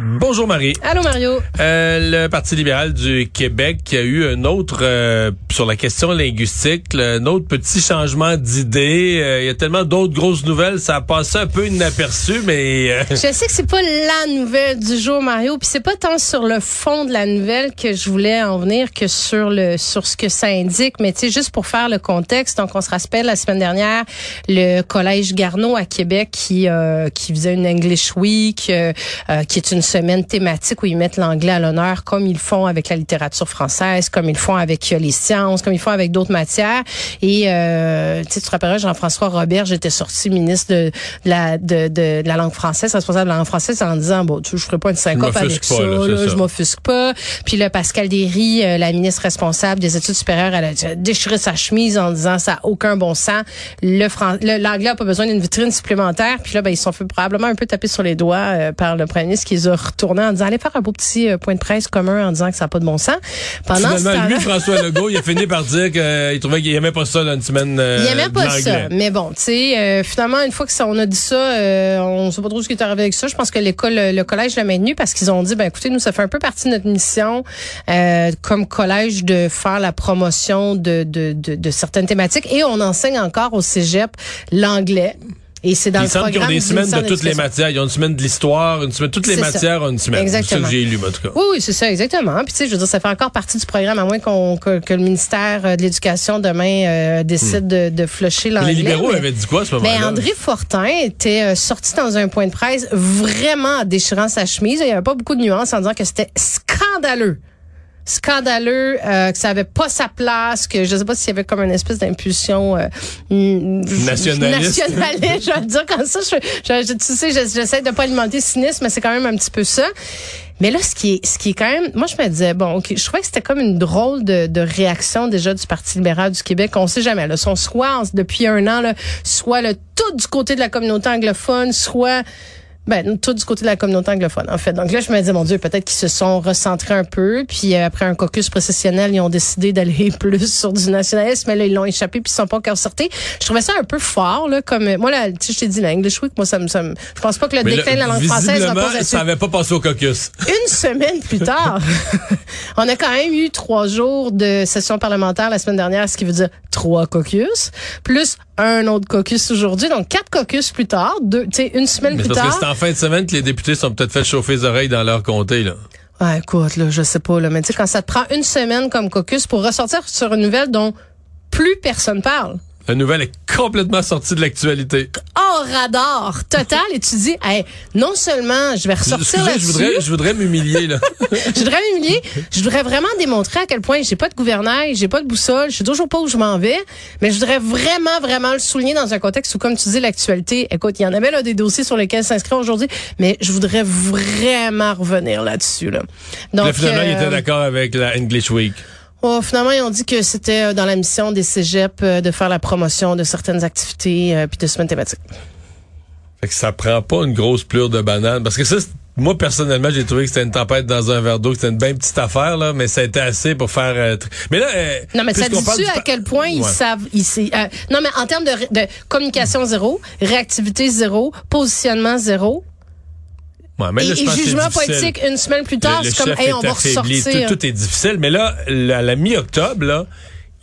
Bonjour Marie. Allô Mario. Euh, le Parti libéral du Québec a eu un autre euh, sur la question linguistique, un autre petit changement d'idée. Euh, il y a tellement d'autres grosses nouvelles, ça a passé un peu inaperçu, mais je sais que c'est pas la nouvelle du jour Mario, puis c'est pas tant sur le fond de la nouvelle que je voulais en venir que sur le sur ce que ça indique, mais tu sais juste pour faire le contexte, donc on se rappelle la semaine dernière le collège Garneau à Québec qui qui faisait une English Week qui est une semaine thématique où ils mettent l'anglais à l'honneur comme ils font avec la littérature française, comme ils font avec euh, les sciences, comme ils font avec d'autres matières. Et euh, tu te rappelleras, Jean-François Robert, j'étais sorti ministre de, la de, de, la langue française, responsable de la langue française, en disant bon, tu, je ferai pas une syncope avec ça, je m'offusque pas. Puis là, Pascal Derry, euh, la ministre responsable des études supérieures, elle a déchiré sa chemise en disant ça a aucun bon sens. Le l'anglais a pas besoin d'une vitrine supplémentaire. Puis là, ben, ils sont fait probablement un peu taper sur les doigts euh, par le premier ministre qui les a retourné en disant allez faire un beau petit euh, point de presse commun en disant que ça n'a pas de bon sens. Pendant Finalement, lui, François Legault, il a fini par dire qu'il trouvait qu'il aimait pas ça dans une semaine. Euh, il aimait pas ça. Mais bon, tu sais, euh, finalement, une fois que ça, on a dit ça, euh, on sait pas trop ce qui est arrivé avec ça. Je pense que l'école, le collège l'a maintenu parce qu'ils ont dit, ben écoutez, nous, ça fait un peu partie de notre mission comme collège de faire la promotion de, de, de, de certaines thématiques et on enseigne encore au cégep l'anglais. Et c'est dans le programme. Ils ont des semaines de toutes les matières. Ils ont une semaine de l'histoire, une semaine, toutes les matières ont une semaine. Exactement. C'est ça que j'ai lu, en tout cas. Oui, oui, c'est ça, exactement. Puis, tu sais, je veux dire, ça fait encore partie du programme, à moins qu'on, que, le ministère euh, de l'Éducation demain euh, décide hmm. de, de flusher l'anglais. Les libéraux avaient dit quoi à ce moment-là? Mais André Fortin était euh, sorti dans un point de presse vraiment déchirant sa chemise. Il n'y avait pas beaucoup de nuances en disant que c'était scandaleux scandaleux, euh, que ça avait pas sa place, que je sais pas s'il y avait comme une espèce d'impulsion euh, nationaliste. nationaliste, je vais dire comme ça. Je, je, tu sais, j'essaie de pas alimenter cynisme, mais c'est quand même un petit peu ça. Mais là, ce qui est, ce qui est quand même, moi, je me disais, bon, ok, je trouvais que c'était comme une drôle de, de, réaction déjà du Parti libéral du Québec. On sait jamais. Là, sont soit depuis un an, là, soit le tout du côté de la communauté anglophone, soit ben, tout du côté de la communauté anglophone, en fait. Donc là, je me disais, mon Dieu, peut-être qu'ils se sont recentrés un peu, puis euh, après un caucus processionnel, ils ont décidé d'aller plus sur du nationalisme, mais là, ils l'ont échappé, puis ils sont pas encore sortis. Je trouvais ça un peu fort, là, comme, moi, là, tu sais, je t'ai dit, l'English Week, moi, ça me, ça me, je pense pas que le déclin de la langue française va pas ça avait pas passé au caucus. Une semaine plus tard, on a quand même eu trois jours de session parlementaire la semaine dernière, ce qui veut dire trois caucus, plus un autre caucus aujourd'hui. Donc, quatre caucus plus tard, deux, tu sais, une semaine plus parce tard. Que c'est en fin de semaine que les députés sont peut-être fait chauffer les oreilles dans leur comté, là. Ouais, écoute, là, je sais pas, là, mais tu sais, quand ça te prend une semaine comme caucus pour ressortir sur une nouvelle dont plus personne parle. La nouvelle est complètement sortie de l'actualité. Oh, radar total. Et tu dis, hey, non seulement je vais ressortir là-dessus. Je voudrais, je voudrais m'humilier, là. je voudrais m'humilier. Je voudrais vraiment démontrer à quel point j'ai pas de gouvernail, j'ai pas de boussole, je sais toujours pas où je m'en vais. Mais je voudrais vraiment, vraiment le souligner dans un contexte où, comme tu dis, l'actualité, écoute, il y en avait là des dossiers sur lesquels s'inscrire aujourd'hui, mais je voudrais vraiment revenir là-dessus, là. Donc, finalement, il était euh, d'accord avec la English Week. Oh, finalement, ils ont dit que c'était euh, dans la mission des cégeps euh, de faire la promotion de certaines activités euh, puis de semaines thématiques. Fait que ça prend pas une grosse plure de banane. Parce que ça, moi, personnellement, j'ai trouvé que c'était une tempête dans un verre d'eau, que c'était une bien petite affaire, là, mais ça a été assez pour faire... mais là... non, mais ça dit-tu à quel point ils savent... Ils, non, mais en termes de, de communication zéro, réactivité zéro, positionnement zéro, Ouais, mais et, jugement politique une semaine plus tard, c'est comme, hey, on va ressortir. Tout, tout, est difficile. Mais là, à la mi-octobre, là,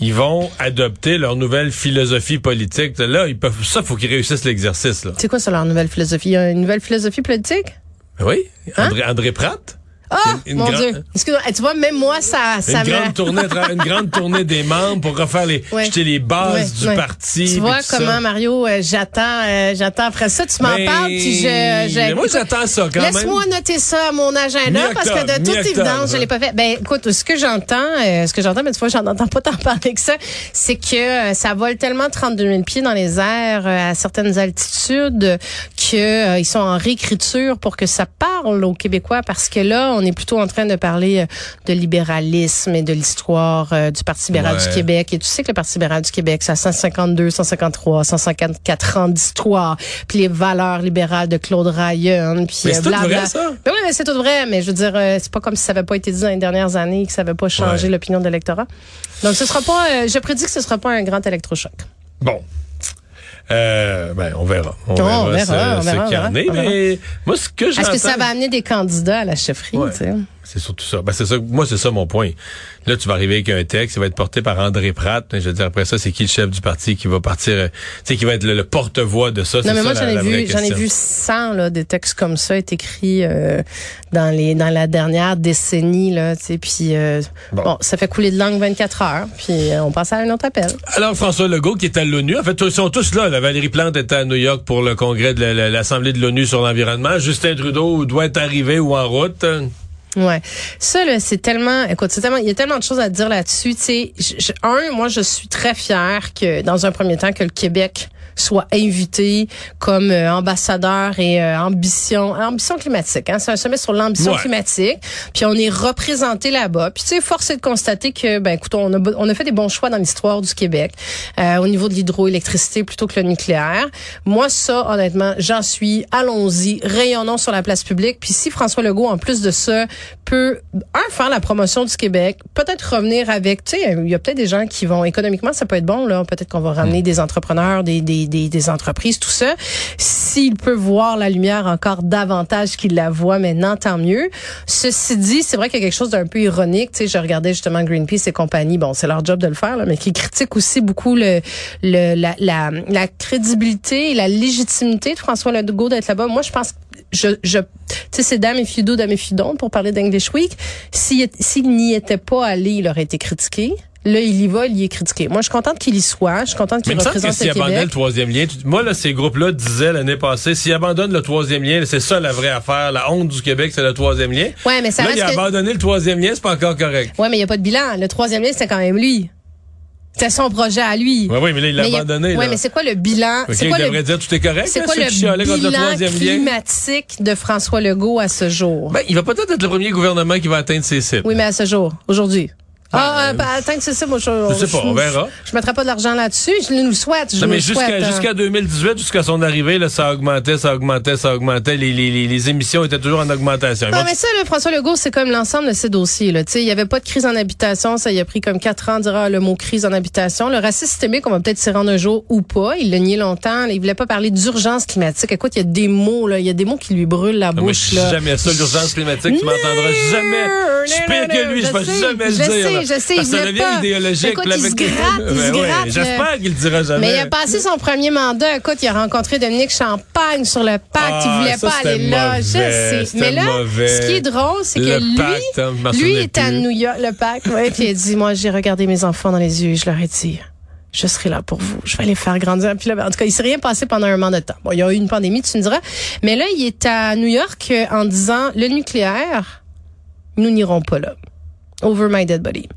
ils vont adopter leur nouvelle philosophie politique. Là, ils peuvent, ça, faut qu'ils réussissent l'exercice. C'est quoi ça, leur nouvelle philosophie? Il y a une nouvelle philosophie politique? Oui. Hein? André, André Pratt? Ah, mon Dieu. Excuse-moi. Tu vois, même moi, ça, ça une grande tournée, une grande tournée des membres pour refaire les, jeter les bases du parti. Tu vois comment, Mario, euh, j'attends, euh, j'attends après ça. Tu m'en parles, puis je, je moi, j'attends ça quand même. Laisse-moi noter ça à mon agenda parce que de toute évidence, je l'ai pas fait. Ben, écoute, ce que j'entends, euh, ce que j'entends, mais tu vois, j'en entends pas t'en parler que ça, c'est que ça vole tellement 32 000 pieds dans les airs à certaines altitudes que ils sont en réécriture pour que ça parle aux Québécois parce que là, on est plutôt en train de parler euh, de libéralisme et de l'histoire euh, du Parti libéral Ouais. du Québec. Et tu sais que le Parti libéral du Québec, ça a 152, 153, 154 ans d'histoire, puis les valeurs libérales de Claude Ryan, puis Mais euh, c'est tout vrai, ça? Ben oui, mais c'est tout vrai. Mais je veux dire, euh, c'est pas comme si ça avait pas été dit dans les dernières années, que ça avait pas changé Ouais. l'opinion de l'électorat. Donc, ce sera pas, euh, je prédis que ce sera pas un grand électrochoc. Bon. Euh, ben, on verra. On Oh, verra, on verra, ce, on ce verra, qu'il y en verra, est. verra. Mais moi, ce que. Est-ce que ça va amener des candidats à la chefferie, Ouais. C'est surtout ça. Ben, c'est ça. Moi, c'est ça mon point. Là, tu vas arriver avec un texte, il va être porté par André Pratt. Je veux dire, après ça, c'est qui le chef du parti qui va partir, euh, tu sais, qui va être le, le porte-voix de ça? Non, mais ça, moi, j'en ai vu, j'en ai vu 100, là, des textes comme ça être écrits, euh, dans les, dans la dernière décennie, là, tu sais, puis, euh, Bon. bon. ça fait couler de langue 24 heures, puis euh, on passe à un autre appel. Alors, François Legault, qui est à l'ONU, en fait, ils sont tous là. La Valérie Plante était à New York pour le congrès de la- la- l'Assemblée de l'ONU sur l'environnement. Justin Trudeau doit être arrivé ou en route. Ouais. Ça, là, c'est tellement, écoute, c'est tellement, il y a tellement de choses à dire là-dessus. Tu sais, un, moi, je suis très fière que, dans un premier temps, que le Québec soit invité comme euh, ambassadeur et euh, ambition ambition climatique hein. C'est un sommet sur l'ambition Ouais. climatique. Puis on est représenté là-bas. Puis tu sais force est de constater que ben écoute on a on a fait des bons choix dans l'histoire du Québec euh, au niveau de l'hydroélectricité plutôt que le nucléaire. Moi ça honnêtement j'en suis. Allons-y. Rayonnons sur la place publique. Puis si François Legault en plus de ça peut un faire la promotion du Québec peut-être revenir avec tu sais il y a peut-être des gens qui vont économiquement ça peut être bon là. Peut-être qu'on va ramener des entrepreneurs des, des, des, des entreprises tout ça. S'il peut voir la lumière encore davantage qu'il la voit maintenant tant mieux. Ceci dit c'est vrai qu'il y a quelque chose d'un peu ironique. Tu sais je regardais justement Greenpeace et compagnie. Bon c'est leur job de le faire là, mais qui critique aussi beaucoup le, le la, la, la crédibilité et la légitimité de François Legault d'être là-bas. Moi je pense je, je tu sais, c'est dame et fido, dame et fidon pour parler d'English Week. S'il s'il n'y était pas allé, il aurait été critiqué. Là, il y va, il y est critiqué. Moi, je suis contente qu'il y soit. Je suis contente qu'il que représente s'il le Québec. le troisième lien, tu- moi, là, ces groupes-là disaient l'année passée, s'il abandonne le troisième lien, c'est ça la vraie affaire. La honte du Québec, c'est le troisième lien. Ouais, mais ça là, reste il a que- abandonné le troisième lien, c'est pas encore correct. Ouais, mais il n'y a pas de bilan. Le troisième lien, c'était quand même lui. C'était son projet à lui. Oui, oui, mais là, il l'a abandonné. Ouais, là. mais c'est quoi le bilan? Ok, C'est quoi devrait le, dire tout est correct. c'est là, quoi le bilan lien? climatique de François Legault à ce jour? Ben, il va peut-être être le premier gouvernement qui va atteindre ses cibles. Oui, mais à ce jour, aujourd'hui. Ah, euh, euh, bah, attends que c'est ça, moi, je, je sais pas, on verra. Je, je mettrai pas de l'argent là-dessus. Je nous le souhaite. Je Non, nous mais le jusqu'à souhaite, hein. jusqu'à 2018, jusqu'à son arrivée, là, ça augmentait, ça augmentait, ça augmentait. Les, les, les, les émissions étaient toujours en augmentation. Non, mais ça, François Legault, c'est comme l'ensemble de ces dossiers. Là. Tu sais, Il n'y avait pas de crise en habitation. Ça y a pris comme quatre ans de dire ah, le mot crise en habitation. Le racisme systémique, on va peut-être s'y rendre un jour ou pas. Il l'a nié longtemps. Il voulait pas parler d'urgence climatique. Écoute, il y a des mots, là. Il y a des mots qui lui brûlent la Non, mais bouche. là. jamais ça, l'urgence climatique, tu m'entendras jamais. Je pire que lui, je je vais jamais le dire. Je sais, Parce il ça devient pas. idéologique. Écoute, là, il se il Ben ouais, gratte, J'espère là. qu'il le dira jamais. Mais il a passé son premier mandat. Écoute, il a rencontré Dominique Champagne sur le pacte. Ah, il voulait ça, pas aller là. Je sais. Mais là, mauvais. ce qui est drôle, c'est que lui, pacte, hein, lui est à. New York, le pacte, ouais, puis il a dit, moi, j'ai regardé mes enfants dans les yeux et je leur ai dit, je serai là pour vous. Je vais les faire grandir. Puis là, ben, en tout cas, il s'est rien passé pendant un mandat de temps. Bon, il y a eu une pandémie, tu me diras. Mais là, il est à New York euh, en disant, le nucléaire, nous n'irons pas là. Over my dead body.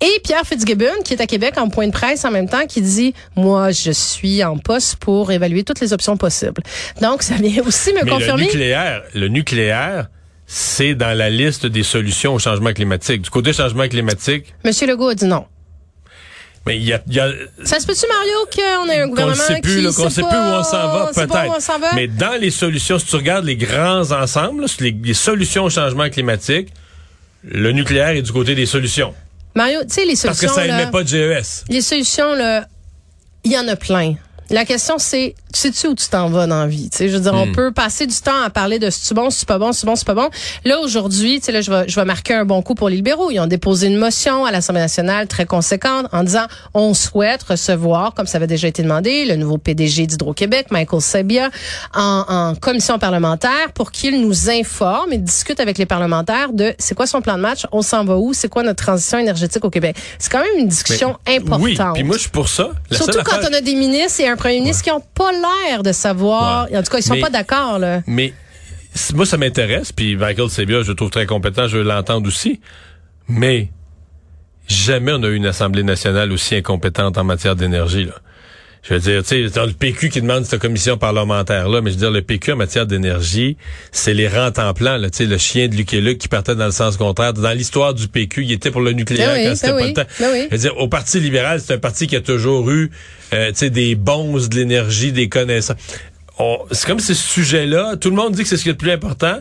Et Pierre Fitzgibbon, qui est à Québec en point de presse en même temps, qui dit Moi, je suis en poste pour évaluer toutes les options possibles. Donc, ça vient aussi me Mais le confirmer. nucléaire, le nucléaire, c'est dans la liste des solutions au changement climatique. Du côté changement climatique, Monsieur Legault a dit non. mais il y a, il y a Ça se peut-tu, Mario, qu'on ait un gouvernement sait plus, qui qu'on sait pas, plus où on s'en va, sait pas où on s'en va? peut-être. Mais dans les solutions, si tu regardes les grands ensembles, là, les, les solutions au changement climatique, le nucléaire est du côté des solutions. Mario, tu sais, les Parce que solutions. ça émet pas de GES. Les solutions, là, il y en a plein. La question, c'est, sais-tu où tu t'en vas dans la vie? Tu sais, je veux dire, on Hmm. peut passer du temps à parler de c'est-tu bon, c'est pas bon, c'est bon, c'est pas bon. Là, aujourd'hui, tu sais, là, je vais, je vais marquer un bon coup pour les libéraux. Ils ont déposé une motion à l'Assemblée nationale très conséquente en disant, on souhaite recevoir, comme ça avait déjà été demandé, le nouveau PDG d'Hydro-Québec, Michael Sabia, en, en commission parlementaire pour qu'il nous informe et discute avec les parlementaires de c'est quoi son plan de match, on s'en va où, c'est quoi notre transition énergétique au Québec. C'est quand même une discussion importante. Oui, puis moi je suis pour ça. La Surtout quand affaire- on a des ministres et un premier ministre qui n'ont pas l'air de savoir. Ouais. En tout cas, ils sont Mais- pas d'accord, là. Mais moi, ça m'intéresse. Puis Michael Sebia, je le trouve très compétent, je veux l'entendre aussi. Mais jamais on a eu une Assemblée nationale aussi incompétente en matière d'énergie. là. Je veux dire, tu sais, dans le PQ qui demande cette commission parlementaire-là, mais je veux dire, le PQ en matière d'énergie, c'est les rentes en plan, là, tu sais, le chien de Luc et Luc qui partait dans le sens contraire. Dans l'histoire du PQ, il était pour le nucléaire Ben oui, quand c'était ben pas le temps. ben oui. Je veux dire, au Parti libéral, c'est un parti qui a toujours eu, euh, tu sais, des bons de l'énergie, des connaissances. On- C'est comme ce sujet-là, tout le monde dit que c'est ce qui est le plus important,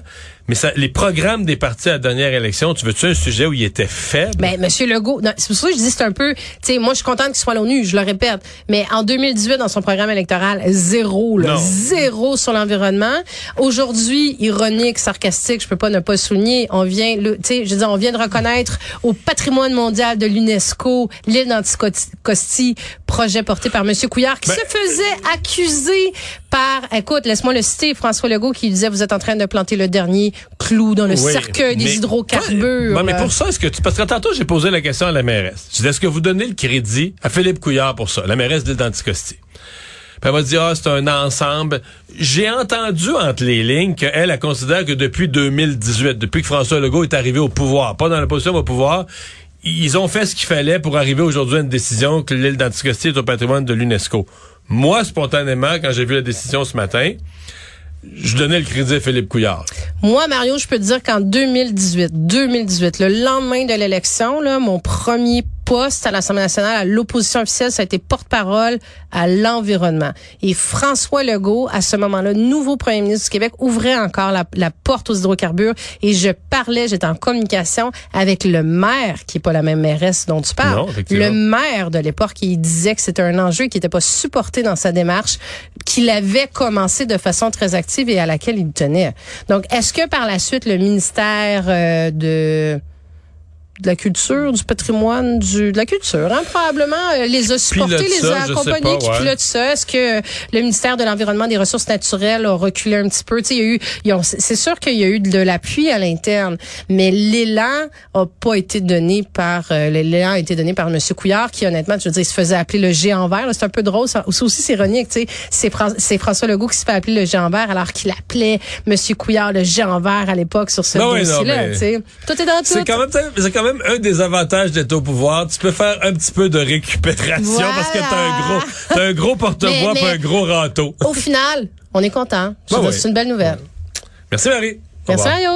mais ça, les programmes des partis à la dernière élection, tu veux-tu un sujet où il était faible? Ben, Monsieur Legault, c'est pour ça que je dis c'est un peu, tu sais, moi je suis contente qu'il soit à l'ONU, je le répète, mais en 2018 dans son programme électoral, zéro, là, zéro sur l'environnement. Aujourd'hui, ironique, sarcastique, je peux pas ne pas souligner, on vient, tu sais, je dire, on vient de reconnaître au patrimoine mondial de l'UNESCO l'île d'Anticosti, projet porté par Monsieur Couillard, qui Ben, se faisait accuser par, écoute, laisse-moi le citer, François Legault qui disait, vous êtes en train de planter le dernier clou dans le Oui, cercueil des mais- hydrocarbures. Mais pour ça, est-ce que tu, parce que tantôt, j'ai posé la question à la mairesse. Je disais, est-ce que vous donnez le crédit à Philippe Couillard pour ça, la mairesse de? Puis elle m'a dit, ah, c'est un ensemble. J'ai entendu entre les lignes qu'elle, elle considère que depuis 2018, depuis que François Legault est arrivé au pouvoir, pas dans la position au pouvoir, ils ont fait ce qu'il fallait pour arriver aujourd'hui à une décision que l'île d'Anticosti est au patrimoine de l'UNESCO. Moi, spontanément, quand j'ai vu la décision ce matin, je donnais le crédit à Philippe Couillard. Moi, Mario, je peux te dire qu'en 2018, 2018, le lendemain de l'élection, là, mon premier poste à l'Assemblée nationale, à l'opposition officielle, ça a été porte-parole à l'environnement. Et François Legault, à ce moment-là, nouveau premier ministre du Québec, ouvrait encore la, la porte aux hydrocarbures et je parlais, j'étais en communication avec le maire, qui est pas la même mairesse dont tu parles. Non, le maire de l'époque, il disait que c'était un enjeu qui n'était pas supporté dans sa démarche, qu'il avait commencé de façon très active et à laquelle il tenait. Donc, est-ce que par la suite, le ministère euh, de de la culture, du patrimoine, du de la culture, hein, probablement euh, les a supportés, Pilote les a accompagnés, qui ouais. pilotent ça. Est-ce que le ministère de l'environnement, des ressources naturelles a reculé un petit peu? Tu sais, il y a eu, ils ont- c'est sûr qu'il y a eu de l'appui à l'interne, mais l'élan a pas été donné par euh, l'élan a été donné par Monsieur Couillard, qui honnêtement, je veux dire, il se faisait appeler le géant vert. là. C'est un peu drôle, ça aussi c'est ironique. Tu sais, c'est Fran- c'est François Legault qui se fait appeler le géant vert, alors qu'il appelait Monsieur Couillard le géant vert à l'époque sur ce Ben oui, non, dossier-là. mais- tu sais. Tout est dans tout. C'est quand même, c'est quand même un des avantages d'être au pouvoir. Tu peux faire un petit peu de récupération parce que t'as un gros, t'as un gros porte-voix mais- un gros râteau. Au final, on est content. Oui. C'est une belle nouvelle. Merci Marie. Merci. Mario.